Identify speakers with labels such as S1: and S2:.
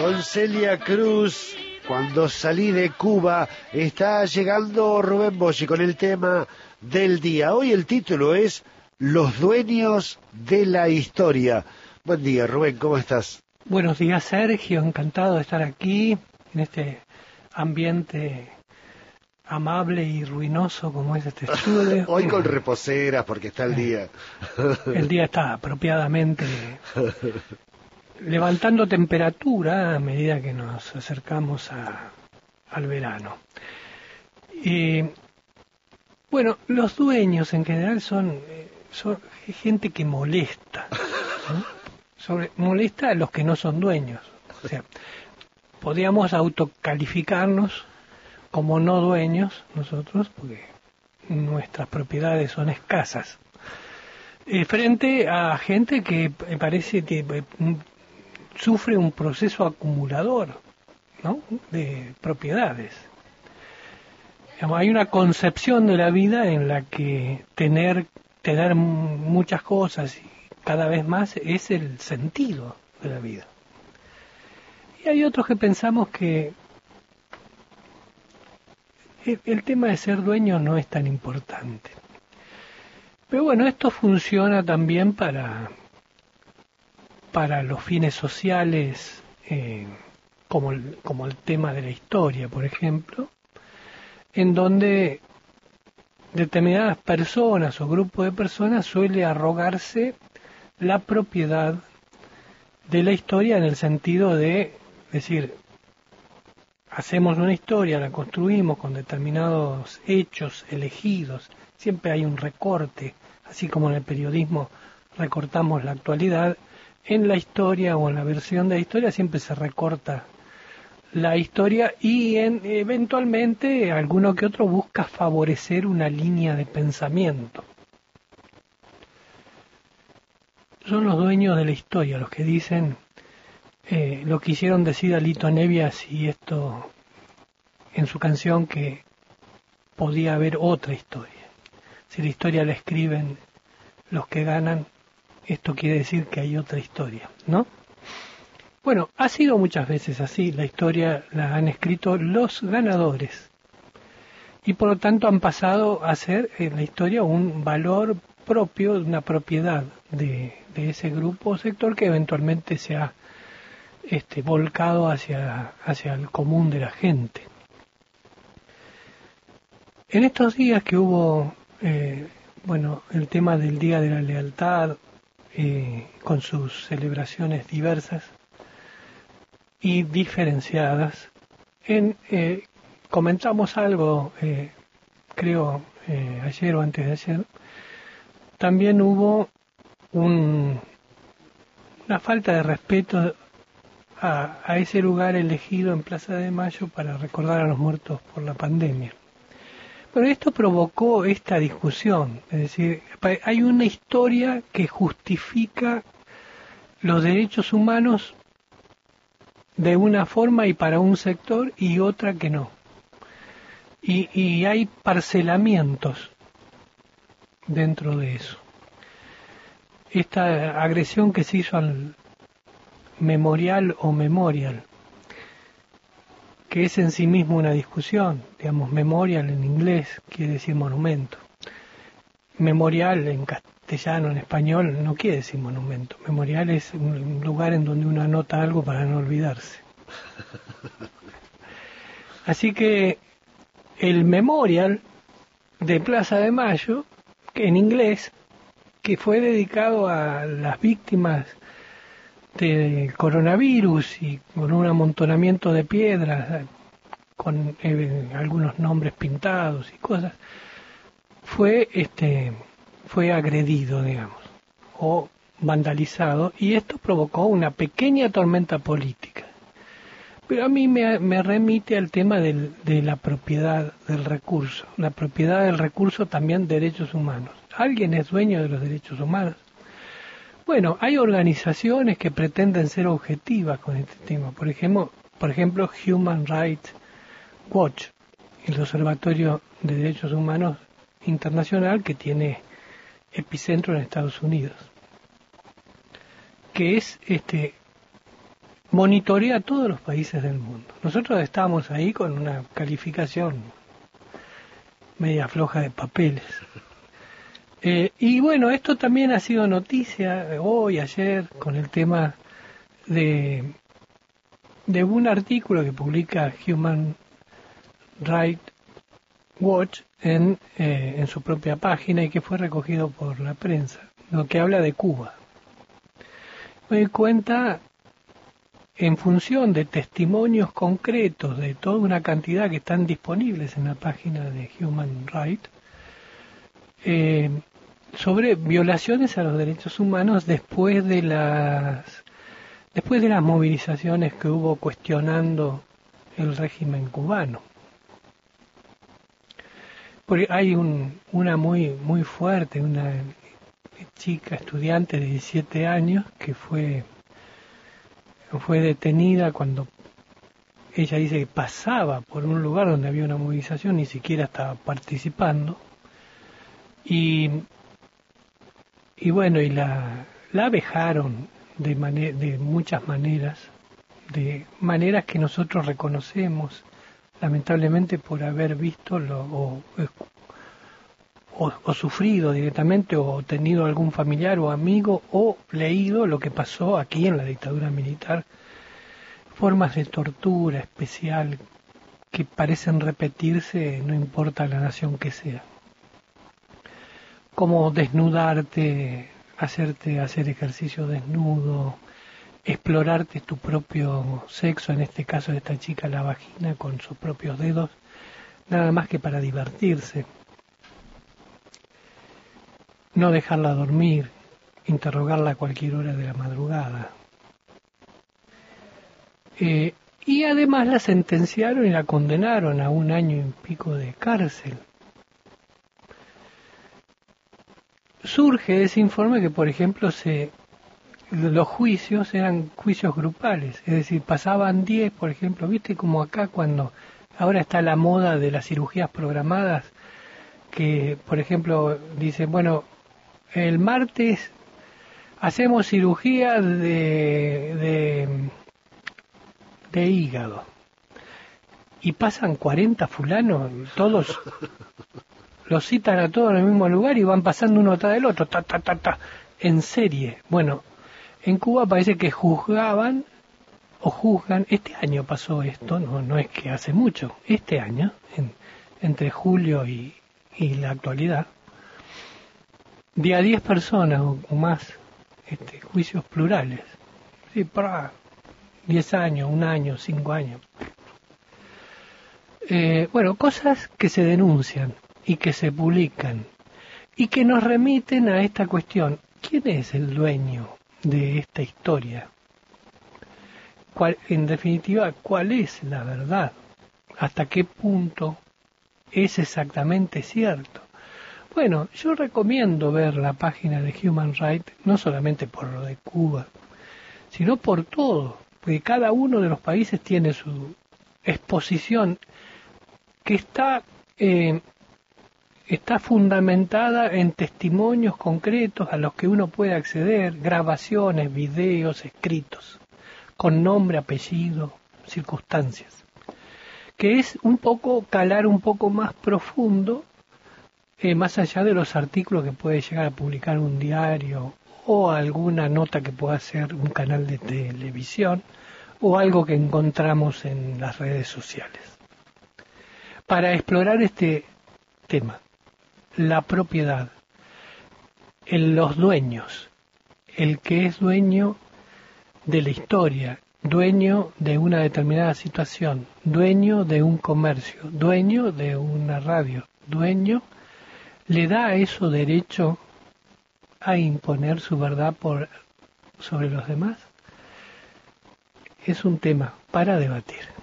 S1: con Celia Cruz. Cuando salí de Cuba, está llegando Rubén Boschi con el tema del día. Hoy el título es Los dueños de la historia. Buen día, Rubén, ¿cómo estás?
S2: Buenos días, Sergio. Encantado de estar aquí en este ambiente amable y ruinoso como es este estudio.
S1: Hoy con reposeras porque está el día.
S2: el día está apropiadamente levantando temperatura a medida que nos acercamos a, al verano. Y bueno, los dueños en general son, son gente que molesta, Sobre, molesta a los que no son dueños. O sea, podríamos autocalificarnos como no dueños nosotros, porque nuestras propiedades son escasas. Eh, frente a gente que parece que sufre un proceso acumulador de propiedades. Hay una concepción de la vida en la que tener, tener muchas cosas y cada vez más es el sentido de la vida. Y hay otros que pensamos que el, tema de ser dueño no es tan importante. Pero bueno, esto funciona también para, para los fines sociales, eh, como, el, como el tema de la historia, por ejemplo, en donde determinadas personas o grupo de personas suele arrogarse la propiedad de la historia en el sentido de decir, hacemos una historia, la construimos con determinados hechos elegidos, siempre hay un recorte, así como en el periodismo recortamos la actualidad, en la historia o en la versión de la historia siempre se recorta la historia y en, eventualmente alguno que otro busca favorecer una línea de pensamiento. Son los dueños de la historia los que dicen eh, lo que hicieron decir a Lito Nevias y esto en su canción que podía haber otra historia. Si la historia la escriben los que ganan, esto quiere decir que hay otra historia, ¿no? Bueno, ha sido muchas veces así, la historia la han escrito los ganadores y por lo tanto han pasado a ser en la historia un valor propio, una propiedad de, ese grupo o sector que eventualmente se ha este, volcado hacia, hacia el común de la gente. En estos días que hubo, eh, bueno, el tema del Día de la Lealtad, eh, con sus celebraciones diversas y diferenciadas. En, eh, comentamos algo, eh, creo, ayer o antes de ayer. También hubo un, una falta de respeto a, ese lugar elegido en Plaza de Mayo para recordar a los muertos por la pandemia. Pero esto provocó esta discusión, es decir, hay una historia que justifica los derechos humanos de una forma y para un sector y otra que no. Y, hay parcelamientos dentro de eso. Esta agresión que se hizo al memorial o memorial que es en sí mismo una discusión. Digamos, memorial en inglés quiere decir monumento. Memorial en castellano, en español, no quiere decir monumento. Memorial es un lugar en donde uno anota algo para no olvidarse. Así que el memorial de Plaza de Mayo, que en inglés, que fue dedicado a las víctimas del coronavirus y con un amontonamiento de piedras, con eh, algunos nombres pintados y cosas, fue este fue agredido, digamos, o vandalizado, y esto provocó una pequeña tormenta política. Pero a mí me, remite al tema de la propiedad del recurso, la propiedad del recurso también derechos humanos. ¿Alguien es dueño de los derechos humanos? Bueno, hay organizaciones que pretenden ser objetivas con este tema. Por ejemplo, por ejemplo Human Rights Watch, el Observatorio de Derechos Humanos Internacional que tiene epicentro en Estados Unidos, que es este monitorea a todos los países del mundo. Nosotros estábamos ahí con una calificación media floja de papeles. Eh, y bueno, esto también ha sido noticia hoy, ayer, con el tema de, de un artículo que publica Human Rights Watch en, eh, en su propia página y que fue recogido por la prensa, lo que habla de Cuba. Me doy cuenta en función de testimonios concretos de toda una cantidad que están disponibles en la página de Human Rights, eh, sobre violaciones a los derechos humanos después de las después de las movilizaciones que hubo cuestionando el régimen cubano. Porque hay un, una muy muy fuerte, una chica estudiante de 17 años que fue fue detenida cuando ella dice que pasaba por un lugar donde había una movilización, ni siquiera estaba participando. Y y bueno, y la, la abejaron de, de muchas maneras, de maneras que nosotros reconocemos, lamentablemente por haber visto lo, o, o, sufrido directamente o tenido algún familiar o amigo o leído lo que pasó aquí en la dictadura militar, formas de tortura especial que parecen repetirse no importa la nación que sea como desnudarte, hacerte hacer ejercicio desnudo, explorarte tu propio sexo, en este caso de esta chica la vagina con sus propios dedos, nada más que para divertirse. No dejarla dormir, interrogarla a cualquier hora de la madrugada. Eh, y además la sentenciaron y la condenaron a un año y pico de cárcel surge ese informe que, por ejemplo, se los juicios eran juicios grupales, es decir, pasaban 10, por ejemplo, viste como acá cuando ahora está la moda de las cirugías programadas, que, por ejemplo, dice, bueno, el martes hacemos cirugía de, de, de hígado. Y pasan 40 fulanos, todos los citan a todos en el mismo lugar y van pasando uno atrás del otro, ta, ta, ta, ta, en serie. Bueno, en Cuba parece que juzgaban o juzgan, este año pasó esto, no, no es que hace mucho, este año, entre julio y, la actualidad, de a 10 personas o, más, este, juicios plurales, sí, para 10 años, un año, 5 años. Eh, bueno, cosas que se denuncian y que se publican y que nos remiten a esta cuestión. ¿Quién es el dueño de esta historia? ¿Cuál, en definitiva, ¿cuál es la verdad? ¿Hasta qué punto es exactamente cierto? Bueno, yo recomiendo ver la página de Human Rights, no solamente por lo de Cuba, sino por todo, porque cada uno de los países tiene su exposición que está eh, está fundamentada en testimonios concretos a los que uno puede acceder, grabaciones, videos, escritos, con nombre, apellido, circunstancias, que es un poco calar un poco más profundo, eh, más allá de los artículos que puede llegar a publicar un diario o alguna nota que pueda hacer un canal de televisión o algo que encontramos en las redes sociales. Para explorar este tema la propiedad, en los dueños, el que es dueño de la historia, dueño de una determinada situación, dueño de un comercio, dueño de una radio, dueño, le da a eso derecho a imponer su verdad por sobre los demás. Es un tema para debatir.